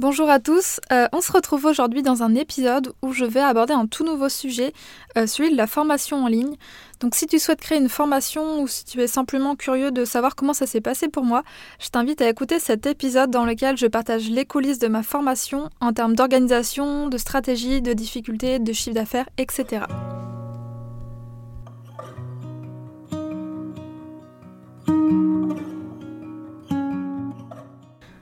Bonjour à tous, euh, on se retrouve aujourd'hui dans un épisode où je vais aborder un tout nouveau sujet, euh, celui de la formation en ligne. Donc si tu souhaites créer une formation ou si tu es simplement curieux de savoir comment ça s'est passé pour moi, je t'invite à écouter cet épisode dans lequel je partage les coulisses de ma formation en termes d'organisation, de stratégie, de difficultés, de chiffre d'affaires, etc.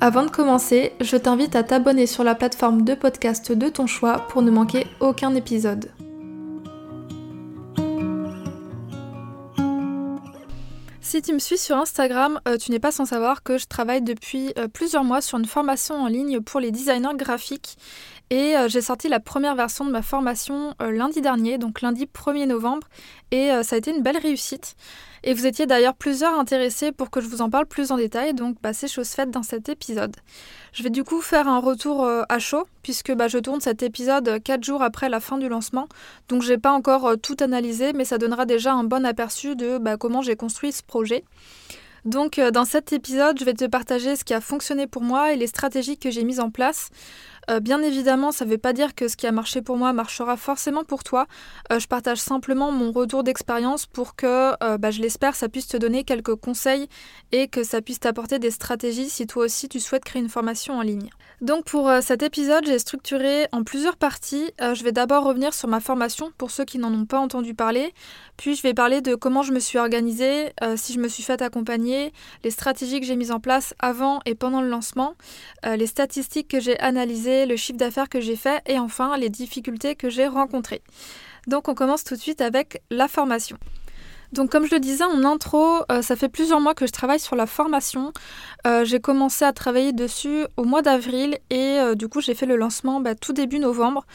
Avant de commencer, je t'invite à t'abonner sur la plateforme de podcast de ton choix pour ne manquer aucun épisode. Si tu me suis sur Instagram, euh, tu n'es pas sans savoir que je travaille depuis euh, plusieurs mois sur une formation en ligne pour les designers graphiques et euh, j'ai sorti la première version de ma formation lundi dernier, donc lundi 1er novembre, et ça a été une belle réussite. Et vous étiez d'ailleurs plusieurs intéressés pour que je vous en parle plus en détail, donc bah, c'est chose faite dans cet épisode. Je vais du coup faire un retour euh, à chaud, puisque bah, je tourne cet épisode 4 jours après la fin du lancement, donc j'ai pas encore euh, tout analysé, mais ça donnera déjà un bon aperçu de bah, comment j'ai construit ce projet. Donc euh, dans cet épisode, je vais te partager ce qui a fonctionné pour moi et les stratégies que j'ai mises en place. Euh, bien évidemment, ça ne veut pas dire que ce qui a marché pour moi marchera forcément pour toi. Euh, je partage simplement mon retour d'expérience pour que, euh, bah, je l'espère, ça puisse te donner quelques conseils et que ça puisse t'apporter des stratégies si toi aussi tu souhaites créer une formation en ligne. Donc pour cet épisode, j'ai structuré en plusieurs parties. je vais d'abord revenir sur ma formation pour ceux qui n'en ont pas entendu parler. Puis je vais parler de comment je me suis organisée, si je me suis fait accompagner, les stratégies que j'ai mises en place avant et pendant le lancement, les statistiques que j'ai analysées le chiffre d'affaires que j'ai fait et enfin les difficultés que j'ai rencontrées. Donc on commence tout de suite avec la formation. Donc comme je le disais en intro, euh, ça fait plusieurs mois que je travaille sur la formation. Euh, j'ai commencé à travailler dessus au mois d'avril et euh, du coup j'ai fait le lancement bah, tout début novembre.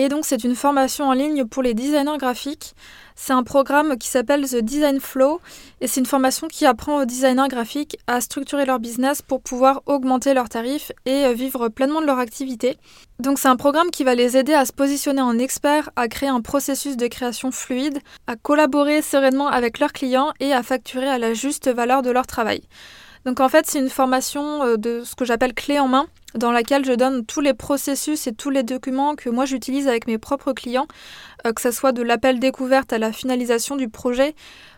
Et donc c'est une formation en ligne pour les designers graphiques. C'est un programme qui s'appelle The Design Flow et c'est une formation qui apprend aux designers graphiques à structurer leur business pour pouvoir augmenter leurs tarifs et euh, vivre pleinement de leur activité. Donc c'est un programme qui va les aider à se positionner en experts, à créer un processus de création fluide, à collaborer sereinement avec leurs clients et à facturer à la juste valeur de leur travail. Donc en fait, c'est une formation euh, de ce que j'appelle clé en main, dans laquelle je donne tous les processus et tous les documents que moi j'utilise avec mes propres clients, euh, que ce soit de l'appel découverte à la finalisation du projet,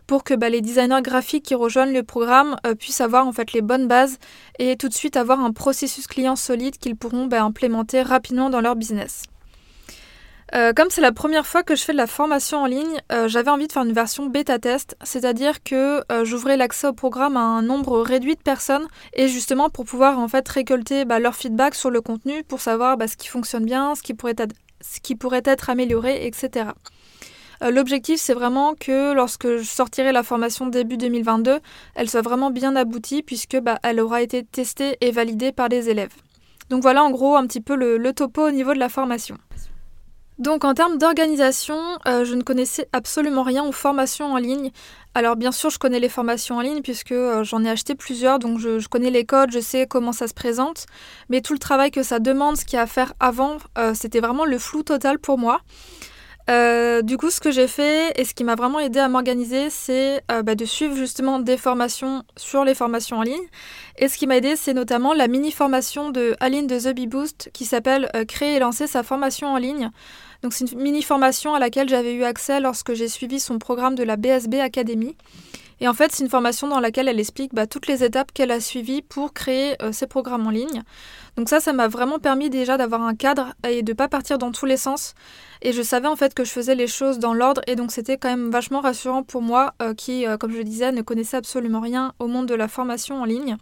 pour que bah, les designers graphiques qui rejoignent le programme euh, puissent avoir en fait les bonnes bases et tout de suite avoir un processus client solide qu'ils pourront bah, implémenter rapidement dans leur business. Euh, comme c'est la première fois que je fais de la formation en ligne, euh, j'avais envie de faire une version bêta test, c'est-à-dire que euh, j'ouvrais l'accès au programme à un nombre réduit de personnes et justement pour pouvoir en fait récolter bah, leur feedback sur le contenu pour savoir bah, ce qui fonctionne bien, ce qui pourrait être, ce qui pourrait être amélioré, etc. L'objectif, c'est vraiment que lorsque je sortirai la formation début 2022, elle soit vraiment bien aboutie puisque bah, elle aura été testée et validée par les élèves. Donc voilà en gros un petit peu le topo au niveau de la formation. Donc en termes d'organisation, euh, je ne connaissais absolument rien aux formations en ligne. Alors bien sûr, je connais les formations en ligne puisque euh, j'en ai acheté plusieurs, donc je, connais les codes, je sais comment ça se présente. Mais tout le travail que ça demande, ce qu'il y a à faire avant, euh, c'était vraiment le flou total pour moi. Du coup, ce que j'ai fait et ce qui m'a vraiment aidé à m'organiser, c'est bah, de suivre justement des formations sur les formations en ligne. Et ce qui m'a aidé, c'est notamment la mini-formation de Aline de The Bee Boost qui s'appelle Créer et lancer sa formation en ligne. Donc, c'est une mini-formation à laquelle j'avais eu accès lorsque j'ai suivi son programme de la BSB Academy. Et en fait, c'est une formation dans laquelle elle explique bah, toutes les étapes qu'elle a suivies pour créer ses programmes en ligne. Donc ça, ça m'a vraiment permis déjà d'avoir un cadre et de ne pas partir dans tous les sens. Et je savais en fait que je faisais les choses dans l'ordre et donc c'était quand même vachement rassurant pour moi euh, qui, euh, comme je disais, ne connaissait absolument rien au monde de la formation en ligne.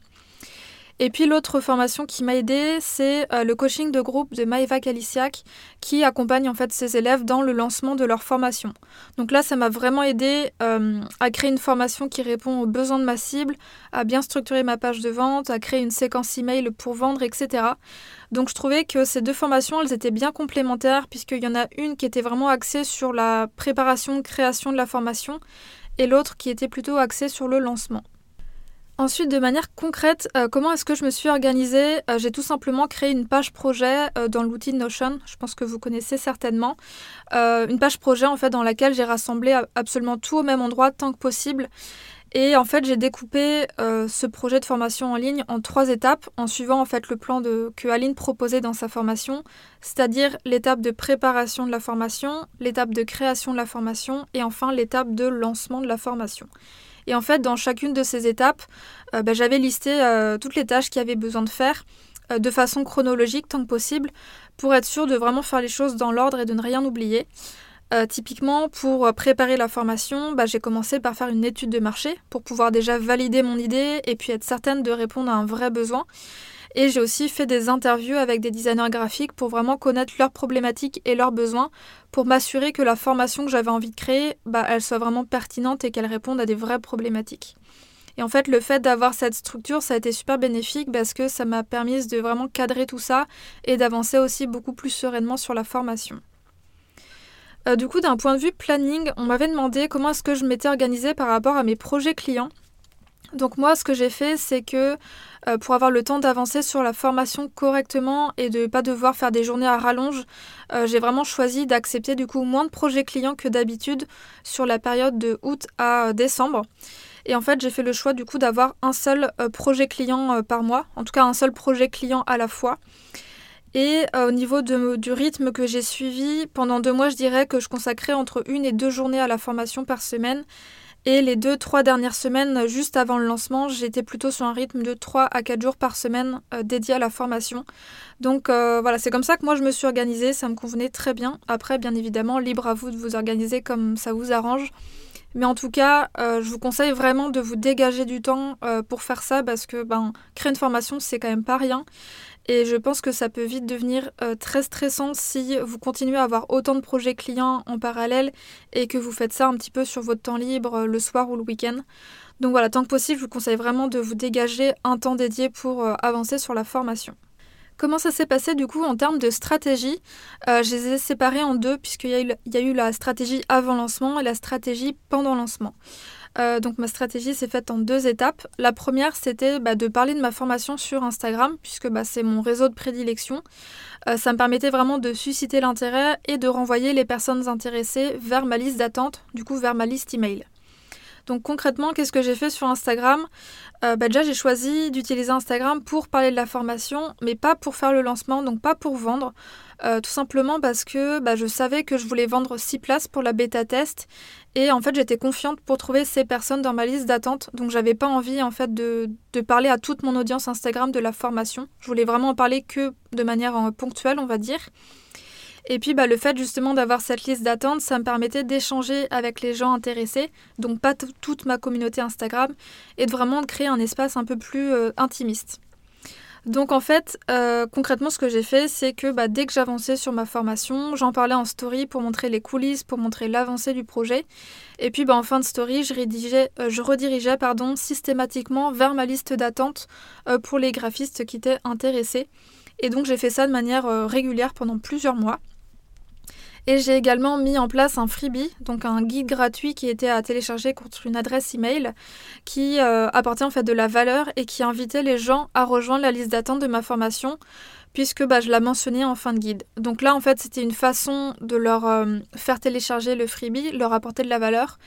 Et puis l'autre formation qui m'a aidée, c'est euh, le coaching de groupe de Maëva Kalisiak qui accompagne en fait ses élèves dans le lancement de leur formation. Donc là, ça m'a vraiment aidé euh, à créer une formation qui répond aux besoins de ma cible, à bien structurer ma page de vente, à créer une séquence email pour vendre, etc. Donc je trouvais que ces deux formations, elles étaient bien complémentaires puisqu'il y en a une qui était vraiment axée sur la préparation, création de la formation et l'autre qui était plutôt axée sur le lancement. Ensuite, de manière concrète, euh, comment est-ce que je me suis organisée euh, J'ai tout simplement créé une page projet euh, dans l'outil Notion, je pense que vous connaissez certainement. une page projet en fait dans laquelle j'ai rassemblé absolument tout au même endroit tant que possible. Et en fait, j'ai découpé ce projet de formation en ligne en trois étapes en suivant en fait le plan de, que Aline proposait dans sa formation, c'est-à-dire l'étape de préparation de la formation, l'étape de création de la formation et enfin l'étape de lancement de la formation. Et en fait, dans chacune de ces étapes, euh, bah, j'avais listé euh, toutes les tâches qu'il y avait besoin de faire euh, de façon chronologique tant que possible pour être sûr de vraiment faire les choses dans l'ordre et de ne rien oublier. typiquement, pour préparer la formation, bah, j'ai commencé par faire une étude de marché pour pouvoir déjà valider mon idée et puis être certaine de répondre à un vrai besoin. Et j'ai aussi fait des interviews avec des designers graphiques pour vraiment connaître leurs problématiques et leurs besoins, pour m'assurer que la formation que j'avais envie de créer, bah, elle soit vraiment pertinente et qu'elle réponde à des vraies problématiques. Et en fait, le fait d'avoir cette structure, ça a été super bénéfique parce que ça m'a permis de vraiment cadrer tout ça et d'avancer aussi beaucoup plus sereinement sur la formation. Euh, du coup, d'un point de vue planning, on m'avait demandé comment est-ce que je m'étais organisée par rapport à mes projets clients. Donc moi, ce que j'ai fait, c'est que euh, pour avoir le temps d'avancer sur la formation correctement et de ne pas devoir faire des journées à rallonge, euh, j'ai vraiment choisi d'accepter du coup moins de projets clients que d'habitude sur la période de août à euh, décembre. Et en fait, j'ai fait le choix du coup d'avoir un seul projet client par mois, en tout cas un seul projet client à la fois. Et au niveau du rythme que j'ai suivi, pendant deux mois, je dirais que je consacrais entre une et deux journées à la formation par semaine. Et les deux, trois dernières semaines, juste avant le lancement, j'étais plutôt sur un rythme de 3 à 4 jours par semaine euh, dédié à la formation. Donc euh, voilà, c'est comme ça que moi je me suis organisée, ça me convenait très bien. Après, bien évidemment, libre à vous de vous organiser comme ça vous arrange. Mais en tout cas, euh, je vous conseille vraiment de vous dégager du temps pour faire ça parce que ben, créer une formation, c'est quand même pas rien. Et je pense que ça peut vite devenir euh, très stressant si vous continuez à avoir autant de projets clients en parallèle et que vous faites ça un petit peu sur votre temps libre euh, le soir ou le week-end. Donc voilà, tant que possible, je vous conseille vraiment de vous dégager un temps dédié pour euh, avancer sur la formation. Comment ça s'est passé du coup en termes de stratégie Je les ai séparés en deux puisqu'il y, y, a eu la stratégie avant lancement et la stratégie pendant lancement. Euh, donc ma stratégie s'est faite en deux étapes. La première, c'était bah, de parler de ma formation sur Instagram, puisque bah, c'est mon réseau de prédilection. Euh, ça me permettait vraiment de susciter l'intérêt et de renvoyer les personnes intéressées vers ma liste d'attente, du coup vers ma liste email. Donc concrètement, qu'est-ce que j'ai fait sur Instagram? Euh, bah, Déjà, j'ai choisi d'utiliser Instagram pour parler de la formation, mais pas pour faire le lancement, donc pas pour vendre. Euh, tout simplement parce que bah, je savais que je voulais vendre 6 places pour la bêta test et en fait j'étais confiante pour trouver ces personnes dans ma liste d'attente donc j'avais pas envie en fait de, parler à toute mon audience Instagram de la formation. Je voulais vraiment en parler que de manière euh, ponctuelle on va dire. Et puis bah, le fait justement d'avoir cette liste d'attente, ça me permettait d'échanger avec les gens intéressés, donc pas toute ma communauté Instagram, et de vraiment créer un espace un peu plus euh, intimiste. Donc en fait, euh, concrètement, ce que j'ai fait, c'est que bah, dès que j'avançais sur ma formation, j'en parlais en story pour montrer les coulisses, pour montrer l'avancée du projet. Et puis bah, en fin de story, je, euh, redirigeais systématiquement vers ma liste d'attente pour les graphistes qui étaient intéressés. Et donc j'ai fait ça de manière régulière pendant plusieurs mois. Et j'ai également mis en place un freebie, donc un guide gratuit qui était à télécharger contre une adresse email qui euh, apportait en fait de la valeur et qui invitait les gens à rejoindre la liste d'attente de ma formation puisque bah, je la mentionnais en fin de guide. Donc là en fait c'était une façon de leur euh, faire télécharger le freebie, leur apporter de la valeur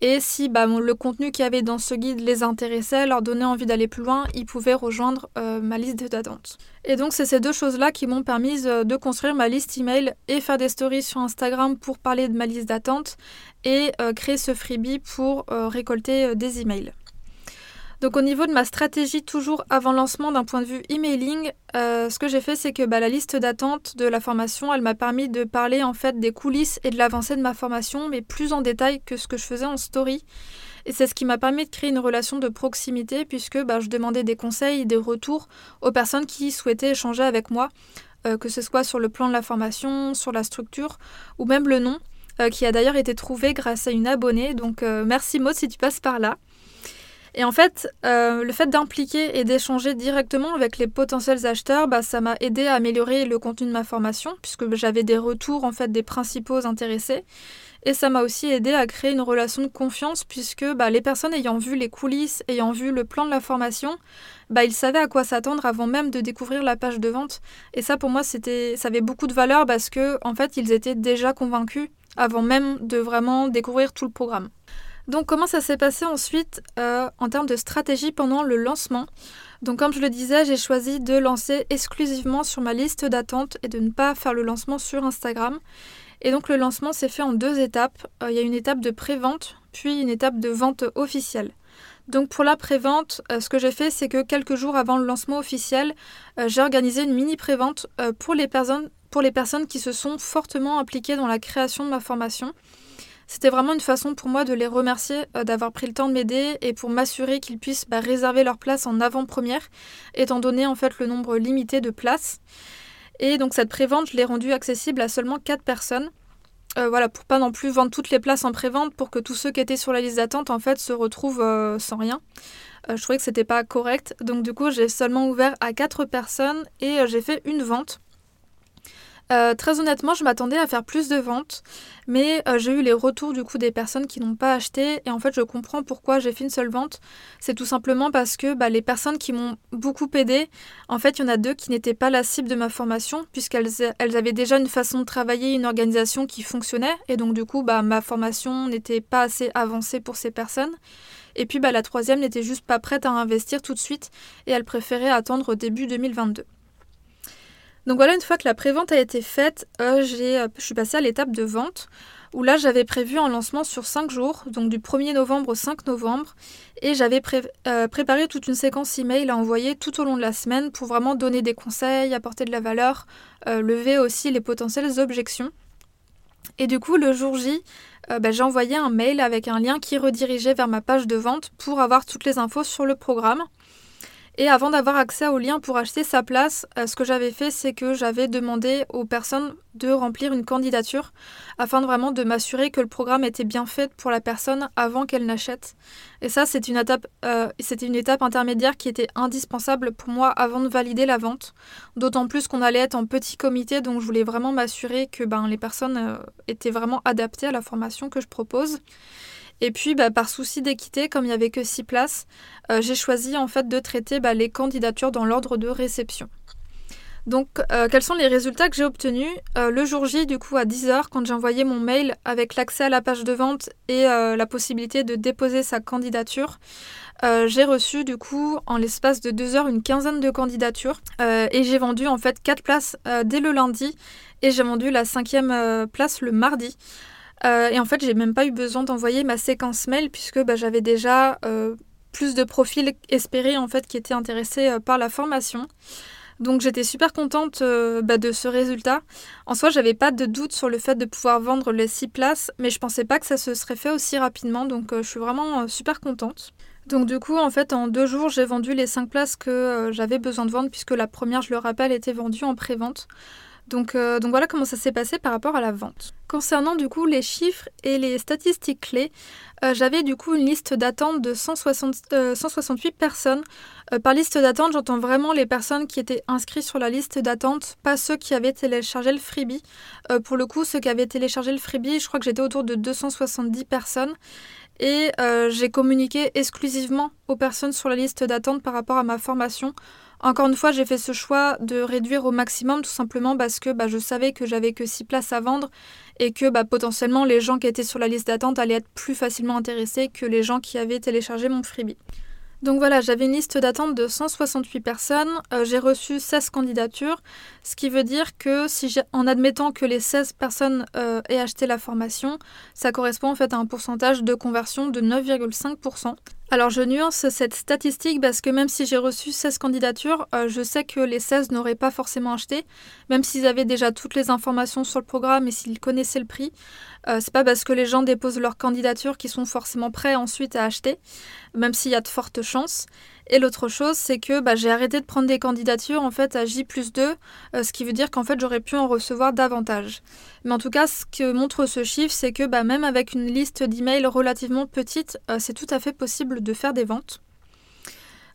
et si bah, le contenu qu'il y avait dans ce guide les intéressait, leur donnait envie d'aller plus loin, ils pouvaient rejoindre euh, ma liste d'attente. Et donc c'est ces deux choses-là qui m'ont permis euh, de construire ma liste email et faire des stories sur Instagram pour parler de ma liste d'attente et euh, créer ce freebie pour récolter des emails. Donc au niveau de ma stratégie toujours avant lancement d'un point de vue emailing, euh, ce que j'ai fait c'est que bah, la liste d'attente de la formation, elle m'a permis de parler en fait des coulisses et de l'avancée de ma formation, mais plus en détail que ce que je faisais en story. Et c'est ce qui m'a permis de créer une relation de proximité puisque bah, je demandais des conseils, des retours aux personnes qui souhaitaient échanger avec moi, euh, que ce soit sur le plan de la formation, sur la structure ou même le nom, euh, qui a d'ailleurs été trouvé grâce à une abonnée. Donc merci Maud si tu passes par là. Et en fait, le fait d'impliquer et d'échanger directement avec les potentiels acheteurs, bah, ça m'a aidé à améliorer le contenu de ma formation, puisque j'avais des retours en fait des principaux intéressés. Et ça m'a aussi aidé à créer une relation de confiance puisque bah, les personnes ayant vu les coulisses, ayant vu le plan de la formation, bah, ils savaient à quoi s'attendre avant même de découvrir la page de vente. Et ça, pour moi, c'était, ça avait beaucoup de valeur parce que, en fait, ils étaient déjà convaincus avant même de vraiment découvrir tout le programme. Donc, comment ça s'est passé ensuite euh, en termes de stratégie pendant le lancement? Donc, comme je le disais, j'ai choisi de lancer exclusivement sur ma liste d'attente et de ne pas faire le lancement sur Instagram. Et donc le lancement s'est fait en deux étapes. Euh, il y a une étape de pré-vente, puis une étape de vente officielle. Donc pour la pré-vente, euh, ce que j'ai fait, c'est que quelques jours avant le lancement officiel, j'ai organisé une mini pré-vente pour les personnes qui se sont fortement impliquées dans la création de ma formation. C'était vraiment une façon pour moi de les remercier d'avoir pris le temps de m'aider et pour m'assurer qu'ils puissent bah, réserver leur place en avant-première, étant donné en fait le nombre limité de places. Et donc cette prévente, je l'ai rendue accessible à seulement 4 personnes. Euh, voilà, pour pas non plus vendre toutes les places en prévente, pour que tous ceux qui étaient sur la liste d'attente en fait se retrouvent euh, sans rien. Euh, je trouvais que c'était pas correct, donc du coup j'ai seulement ouvert à 4 personnes et j'ai fait une vente. Euh, très honnêtement, je m'attendais à faire plus de ventes, mais euh, j'ai eu les retours du coup des personnes qui n'ont pas acheté et en fait je comprends pourquoi j'ai fait une seule vente. C'est tout simplement parce que bah, les personnes qui m'ont beaucoup aidé, en fait il y en a deux qui n'étaient pas la cible de ma formation puisqu'elles elles avaient déjà une façon de travailler, une organisation qui fonctionnait et donc du coup bah, ma formation n'était pas assez avancée pour ces personnes. Et puis bah, la troisième n'était juste pas prête à investir tout de suite et elle préférait attendre au début 2022. Donc voilà, une fois que la prévente a été faite, euh, euh, je suis passée à l'étape de vente, où là j'avais prévu un lancement sur 5 jours, donc du 1er novembre au 5 novembre, et j'avais euh, préparé toute une séquence email à envoyer tout au long de la semaine pour vraiment donner des conseils, apporter de la valeur, lever aussi les potentielles objections. Et du coup, le jour J, bah, j'ai envoyé un mail avec un lien qui redirigeait vers ma page de vente pour avoir toutes les infos sur le programme. Et avant d'avoir accès au lien pour acheter sa place, euh, ce que j'avais fait, c'est que j'avais demandé aux personnes de remplir une candidature afin de vraiment de m'assurer que le programme était bien fait pour la personne avant qu'elle n'achète. Et ça, une euh, c'était une étape intermédiaire qui était indispensable pour moi avant de valider la vente. D'autant plus qu'on allait être en petit comité, donc je voulais vraiment m'assurer que ben, les personnes euh, étaient vraiment adaptées à la formation que je propose. Et puis, bah, par souci d'équité, comme il n'y avait que six places, euh, j'ai choisi en fait de traiter bah, les candidatures dans l'ordre de réception. Donc, euh, quels sont les résultats que j'ai obtenus? Euh, Le jour J, du coup, à 10h, quand j'ai envoyé mon mail avec l'accès à la page de vente et la possibilité de déposer sa candidature, j'ai reçu, du coup, en l'espace de 2 heures, une quinzaine de candidatures et j'ai vendu en fait 4 places dès le lundi et j'ai vendu la cinquième place le mardi. Euh, et en fait, j'ai même pas eu besoin d'envoyer ma séquence mail puisque bah, j'avais déjà euh, plus de profils espérés en fait qui étaient intéressés euh, par la formation. Donc j'étais super contente bah, de ce résultat. En soi, j'avais pas de doute sur le fait de pouvoir vendre les 6 places, mais je pensais pas que ça se serait fait aussi rapidement, donc je suis vraiment super contente. Donc du coup, en fait, en deux jours, j'ai vendu les 5 places que j'avais besoin de vendre, puisque la première, je le rappelle, était vendue en pré-vente. Donc, euh, donc voilà comment ça s'est passé par rapport à la vente. Concernant du coup les chiffres et les statistiques clés, euh, j'avais du coup une liste d'attente de 168 euh, personnes. par liste d'attente, j'entends vraiment les personnes qui étaient inscrites sur la liste d'attente, pas ceux qui avaient téléchargé le freebie. pour le coup, ceux qui avaient téléchargé le freebie, je crois que j'étais autour de 270 personnes. Et j'ai communiqué exclusivement aux personnes sur la liste d'attente par rapport à ma formation encore une fois, j'ai fait ce choix de réduire au maximum tout simplement parce que bah, je savais que j'avais que 6 places à vendre et que bah, potentiellement les gens qui étaient sur la liste d'attente allaient être plus facilement intéressés que les gens qui avaient téléchargé mon freebie. Donc voilà, j'avais une liste d'attente de 168 personnes, euh, j'ai reçu 16 candidatures, ce qui veut dire que si en admettant que les 16 personnes euh, aient acheté la formation, ça correspond en fait à un pourcentage de conversion de 9,5%. Alors je nuance cette statistique parce que même si j'ai reçu 16 candidatures, euh, je sais que les 16 n'auraient pas forcément acheté, même s'ils avaient déjà toutes les informations sur le programme et s'ils connaissaient le prix. Euh, c'est pas parce que les gens déposent leur candidature qu'ils sont forcément prêts ensuite à acheter, même s'il y a de fortes chances. Et l'autre chose, c'est que bah, j'ai arrêté de prendre des candidatures en fait à J plus 2, euh, ce qui veut dire qu'en fait j'aurais pu en recevoir davantage. Mais en tout cas, ce que montre ce chiffre, c'est que bah, même avec une liste d'emails relativement petite, euh, c'est tout à fait possible de faire des ventes.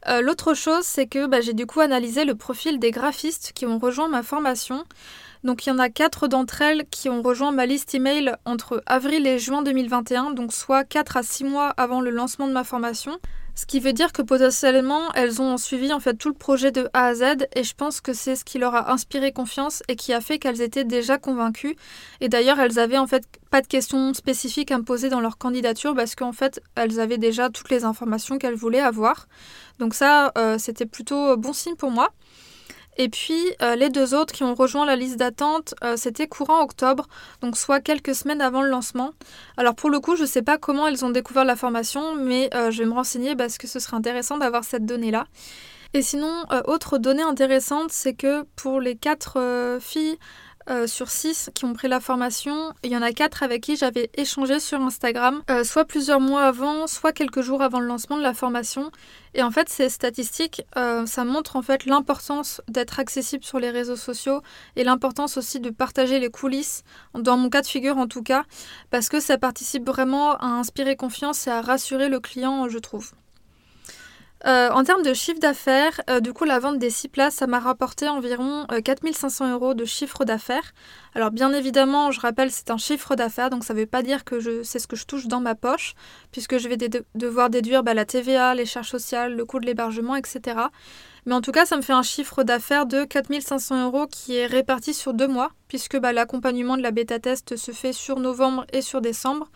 Euh, l'autre chose, c'est que bah, j'ai du coup analysé le profil des graphistes qui ont rejoint ma formation. Donc il y en a quatre d'entre elles qui ont rejoint ma liste email entre avril et juin 2021, donc soit 4 à 6 mois avant le lancement de ma formation. Ce qui veut dire que potentiellement, elles ont suivi en fait tout le projet de A à Z et je pense que c'est ce qui leur a inspiré confiance et qui a fait qu'elles étaient déjà convaincues. Et d'ailleurs, elles avaient en fait pas de questions spécifiques à me poser dans leur candidature parce qu'en fait, elles avaient déjà toutes les informations qu'elles voulaient avoir. Donc ça, euh, c'était plutôt bon signe pour moi. Et puis euh, les deux autres qui ont rejoint la liste d'attente, euh, c'était courant octobre, donc soit quelques semaines avant le lancement. Alors pour le coup, je ne sais pas comment elles ont découvert la formation, mais euh, je vais me renseigner parce que ce serait intéressant d'avoir cette donnée-là. Et sinon, autre donnée intéressante, c'est que pour les quatre filles euh, sur 6 qui ont pris la formation. Il y en a 4 avec qui j'avais échangé sur Instagram, euh, soit plusieurs mois avant, soit quelques jours avant le lancement de la formation. Et en fait, ces statistiques, euh, ça montre en fait l'importance d'être accessible sur les réseaux sociaux et l'importance aussi de partager les coulisses, dans mon cas de figure en tout cas, parce que ça participe vraiment à inspirer confiance et à rassurer le client, je trouve. Euh, en termes de chiffre d'affaires, euh, du coup, la vente des 6 places, ça m'a rapporté environ 4500 euh, euros de chiffre d'affaires. Alors, bien évidemment, je rappelle, c'est un chiffre d'affaires, donc ça ne veut pas dire que c'est ce que je touche dans ma poche, puisque je vais devoir déduire bah, la TVA, les charges sociales, le coût de l'hébergement, etc. Mais en tout cas, ça me fait un chiffre d'affaires de 4500 euros qui est réparti sur deux mois, puisque bah, l'accompagnement de la bêta test se fait sur novembre et sur décembre.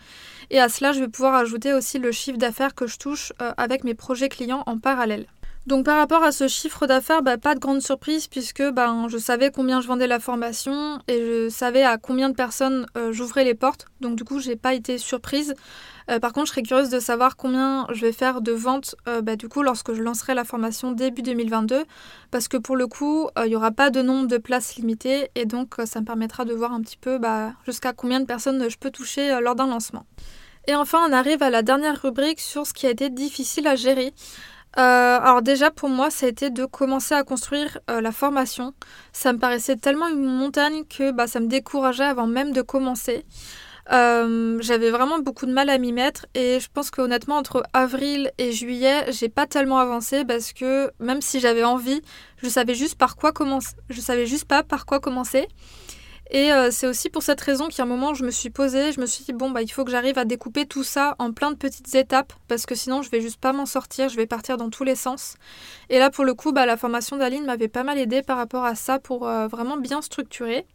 Et à cela, je vais pouvoir ajouter aussi le chiffre d'affaires que je touche euh, avec mes projets clients en parallèle. Donc par rapport à ce chiffre d'affaires, bah, pas de grande surprise puisque ben, je savais combien je vendais la formation et je savais à combien de personnes euh, j'ouvrais les portes. Donc du coup, j'ai pas été surprise. Euh, par contre, je serais curieuse de savoir combien je vais faire de ventes bah, du coup lorsque je lancerai la formation début 2022 parce que pour le coup, il n'y aura pas de nombre de places limitées et donc ça me permettra de voir un petit peu bah, jusqu'à combien de personnes je peux toucher lors d'un lancement. Et enfin, on arrive à la dernière rubrique sur ce qui a été difficile à gérer. Euh, alors déjà pour moi ça a été de commencer à construire euh, la formation. Ça me paraissait tellement une montagne que bah, ça me décourageait avant même de commencer. Euh, j'avais vraiment beaucoup de mal à m'y mettre et je pense qu'honnêtement entre avril et juillet j'ai pas tellement avancé parce que même si j'avais envie je savais juste par quoi commencer je savais juste pas par quoi commencer et euh, c'est aussi pour cette raison qu'à un moment, je me suis posée, je me suis dit, bon, bah, il faut que j'arrive à découper tout ça en plein de petites étapes, parce que sinon, je vais juste pas m'en sortir, je vais partir dans tous les sens. Et là, pour le coup, bah, la formation d'Aline m'avait pas mal aidé par rapport à ça pour euh, vraiment bien structurer.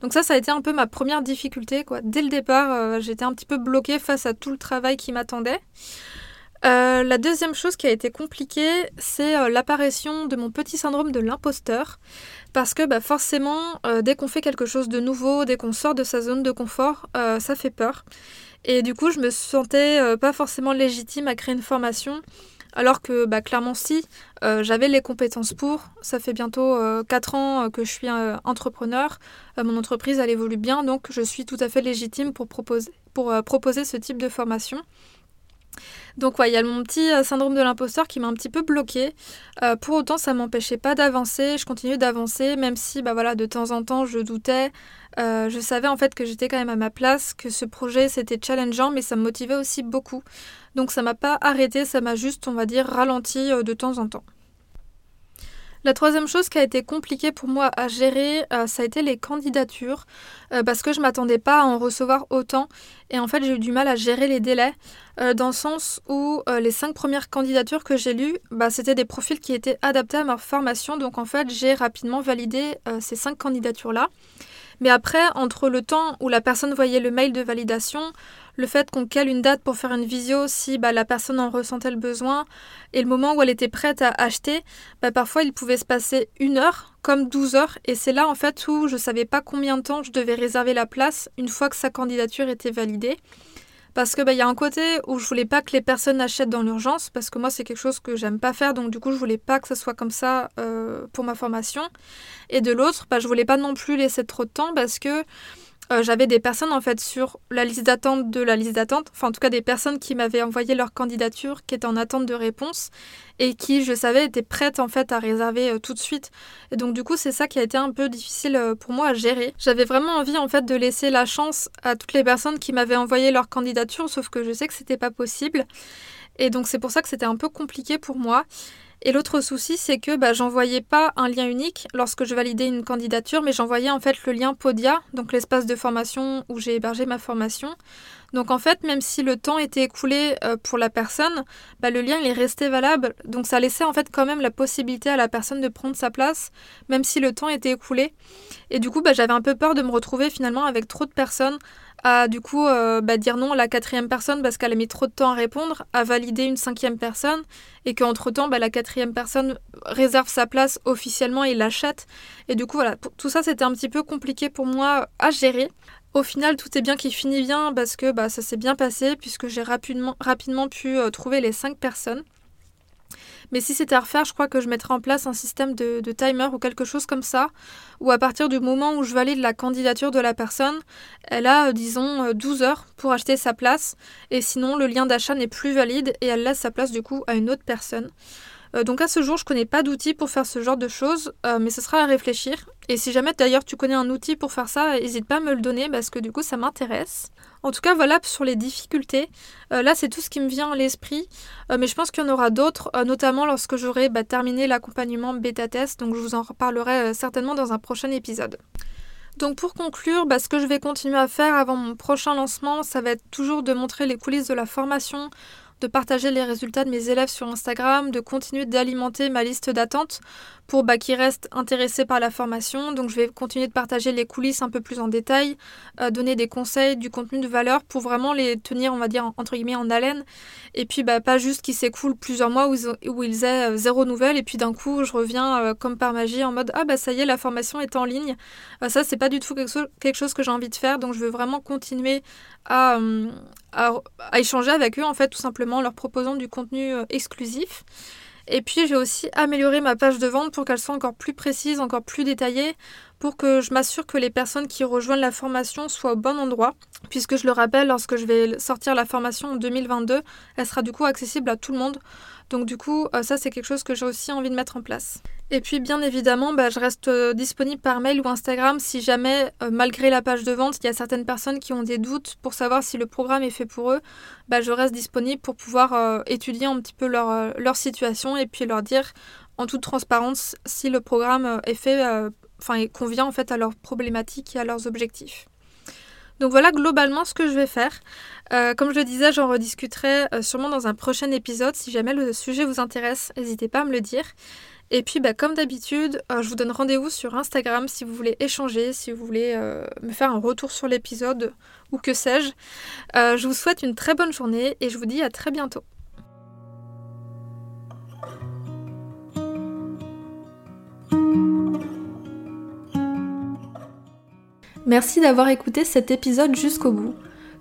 Donc ça, ça a été un peu ma première difficulté, quoi. Dès le départ, euh, j'étais un petit peu bloquée face à tout le travail qui m'attendait. La deuxième chose qui a été compliquée, c'est l'apparition de mon petit syndrome de l'imposteur. Parce que bah, forcément, euh, dès qu'on fait quelque chose de nouveau, dès qu'on sort de sa zone de confort, euh, ça fait peur. Et du coup, je me sentais euh, pas forcément légitime à créer une formation. Alors que bah, clairement si, j'avais les compétences pour. Ça fait bientôt 4 ans que je suis entrepreneur. mon entreprise, elle évolue bien, donc je suis tout à fait légitime pour proposer, pour, proposer ce type de formation. Donc il y a mon petit euh, syndrome de l'imposteur qui m'a un petit peu bloqué. Euh, pour autant, ça m'empêchait pas d'avancer. Je continue d'avancer, même si bah voilà, de temps en temps je doutais. Euh, je savais en fait que j'étais quand même à ma place, que ce projet c'était challengeant, mais ça me motivait aussi beaucoup. Donc ça m'a pas arrêté, ça m'a juste, on va dire, ralenti de temps en temps. La troisième chose qui a été compliquée pour moi à gérer, euh, ça a été les candidatures, euh, parce que je m'attendais pas à en recevoir autant. Et en fait, j'ai eu du mal à gérer les délais, euh, dans le sens où les cinq premières candidatures que j'ai lues, bah, c'était des profils qui étaient adaptés à ma formation. Donc en fait, j'ai rapidement validé ces cinq candidatures-là. Mais après, entre le temps où la personne voyait le mail de validation, le fait qu'on cale une date pour faire une visio si bah, la personne en ressentait le besoin, et le moment où elle était prête à acheter, bah, parfois il pouvait se passer une heure comme 12 heures, et c'est là en fait où je savais pas combien de temps je devais réserver la place une fois que sa candidature était validée. Parce que bah, y a un côté où je voulais pas que les personnes achètent dans l'urgence, parce que moi c'est quelque chose que j'aime pas faire, donc du coup je voulais pas que ce soit comme ça euh, pour ma formation. Et de l'autre, bah, je voulais pas non plus laisser trop de temps parce que euh, j'avais des personnes en fait sur la liste d'attente de la liste d'attente, enfin en tout cas des personnes qui m'avaient envoyé leur candidature, qui étaient en attente de réponse et qui, je savais, étaient prêtes en fait à réserver euh, tout de suite. Et donc du coup c'est ça qui a été un peu difficile euh, pour moi à gérer. J'avais vraiment envie en fait de laisser la chance à toutes les personnes qui m'avaient envoyé leur candidature, sauf que je sais que c'était pas possible. Et donc c'est pour ça que c'était un peu compliqué pour moi. Et l'autre souci, c'est que bah, j'envoyais pas un lien unique lorsque je validais une candidature, mais j'envoyais en fait le lien Podia, donc l'espace de formation où j'ai hébergé ma formation. Donc en fait, même si le temps était écoulé euh, pour la personne, bah, le lien il est resté valable. Donc ça laissait en fait quand même la possibilité à la personne de prendre sa place, même si le temps était écoulé. Et du coup, bah, j'avais un peu peur de me retrouver finalement avec trop de personnes à du coup euh, bah, dire non à la quatrième personne parce qu'elle a mis trop de temps à répondre, à valider une cinquième personne, et qu'entre-temps, bah, la quatrième personne réserve sa place officiellement et l'achète. Et du coup, voilà, tout ça, c'était un petit peu compliqué pour moi à gérer. Au final, tout est bien qui finit bien parce que bah, ça s'est bien passé puisque j'ai rapidement, rapidement pu euh, trouver les cinq personnes. Mais si c'était à refaire, je crois que je mettrais en place un système de, timer ou quelque chose comme ça, où à partir du moment où je valide la candidature de la personne, elle a, euh, disons, 12 euh, heures pour acheter sa place, et sinon le lien d'achat n'est plus valide et elle laisse sa place du coup à une autre personne. Euh, donc à ce jour, je connais pas d'outils pour faire ce genre de choses, mais ce sera à réfléchir. Et si jamais d'ailleurs tu connais un outil pour faire ça, n'hésite pas à me le donner parce que du coup ça m'intéresse. En tout cas, voilà sur les difficultés. Euh, là, c'est tout ce qui me vient à l'esprit. Euh, mais je pense qu'il y en aura d'autres, euh, notamment lorsque j'aurai bah, terminé l'accompagnement bêta-test. Donc, je vous en reparlerai certainement dans un prochain épisode. Donc pour conclure, bah, ce que je vais continuer à faire avant mon prochain lancement, ça va être toujours de montrer les coulisses de la formation, de partager les résultats de mes élèves sur Instagram, de continuer d'alimenter ma liste d'attente pour bah, qu'ils restent intéressés par la formation. Donc je vais continuer de partager les coulisses un peu plus en détail, euh, donner des conseils, du contenu de valeur pour vraiment les tenir, on va dire, entre guillemets, en haleine. Et puis bah, pas juste qu'ils s'écoulent plusieurs mois où ils, aient euh, zéro nouvelle et puis d'un coup je reviens euh, comme par magie en mode ah bah ça y est la formation est en ligne. ça c'est pas du tout quelque chose que j'ai envie de faire donc je veux vraiment continuer à, à, échanger avec eux en fait tout simplement en leur proposant du contenu exclusif. Et puis j'ai aussi amélioré ma page de vente pour qu'elle soit encore plus précise, encore plus détaillée, pour que je m'assure que les personnes qui rejoignent la formation soient au bon endroit. Puisque je le rappelle, lorsque je vais sortir la formation en 2022, elle sera du coup accessible à tout le monde. Donc du coup, euh, ça c'est quelque chose que j'ai aussi envie de mettre en place. Et puis bien évidemment, bah, je reste euh, disponible par mail ou Instagram si jamais, euh, malgré la page de vente, il y a certaines personnes qui ont des doutes pour savoir si le programme est fait pour eux, bah, je reste disponible pour pouvoir étudier un petit peu leur, situation et puis leur dire en toute transparence si le programme est fait, enfin convient en fait à leurs problématiques et à leurs objectifs. Donc voilà globalement ce que je vais faire. Euh, comme je le disais, j'en rediscuterai euh, sûrement dans un prochain épisode. Si jamais le sujet vous intéresse, n'hésitez pas à me le dire. Et puis, bah, comme d'habitude, euh, je vous donne rendez-vous sur Instagram si vous voulez échanger, si vous voulez me faire un retour sur l'épisode ou que sais-je. je vous souhaite une très bonne journée et je vous dis à très bientôt. Merci d'avoir écouté cet épisode jusqu'au bout.